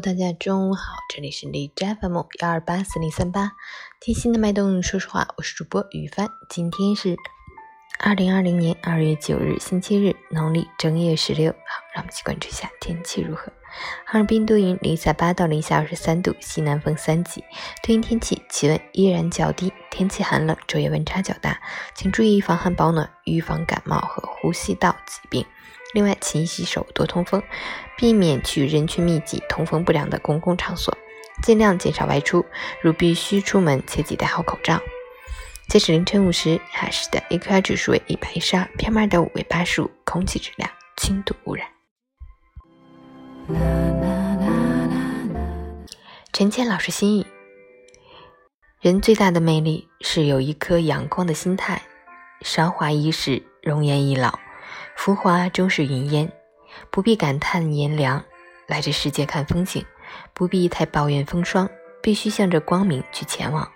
大家中午好，这里是荔枝 FM 幺二八四零三八，贴心的脉动，说实话，我是主播雨帆。今天是二零二零年二月九日，星期日，农历正月十六。好，让我们去关注一下天气如何。哈尔滨多云，零下八到零下二十三度，西南风三级。多云天气，气温依然较低，天气寒冷，昼夜温差较大，请注意防寒保暖，预防感冒和呼吸道疾病。另外，勤洗手，多通风，避免去人群密集、通风不良的公共场所，尽量减少外出。如必须出门，切记戴好口罩。截止凌晨五时，海市的 AQI 指数为一百一十二，PM 二点五为八十五，空气质量轻度污染。陈谦老师心语：人最大的魅力是有一颗阳光的心态。韶华易逝，容颜易老。浮华终是云烟，不必感叹炎凉，来这世界看风景；不必太抱怨风霜，必须向着光明去前往，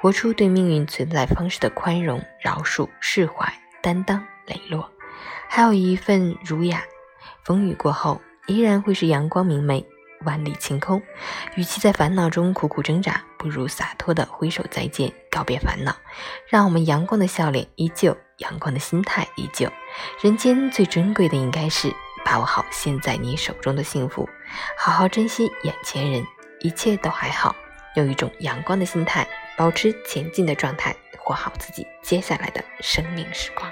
活出对命运存在方式的宽容、饶恕、释怀、担当、磊落，还有一份儒雅。风雨过后，依然会是阳光明媚，万里晴空。与其在烦恼中苦苦挣扎，不如洒脱的挥手再见，告别烦恼，让我们阳光的笑脸依旧。阳光的心态依旧，人间最珍贵的应该是把握好现在你手中的幸福，好好珍惜眼前人，一切都还好。用一种阳光的心态，保持前进的状态，活好自己接下来的生命时光。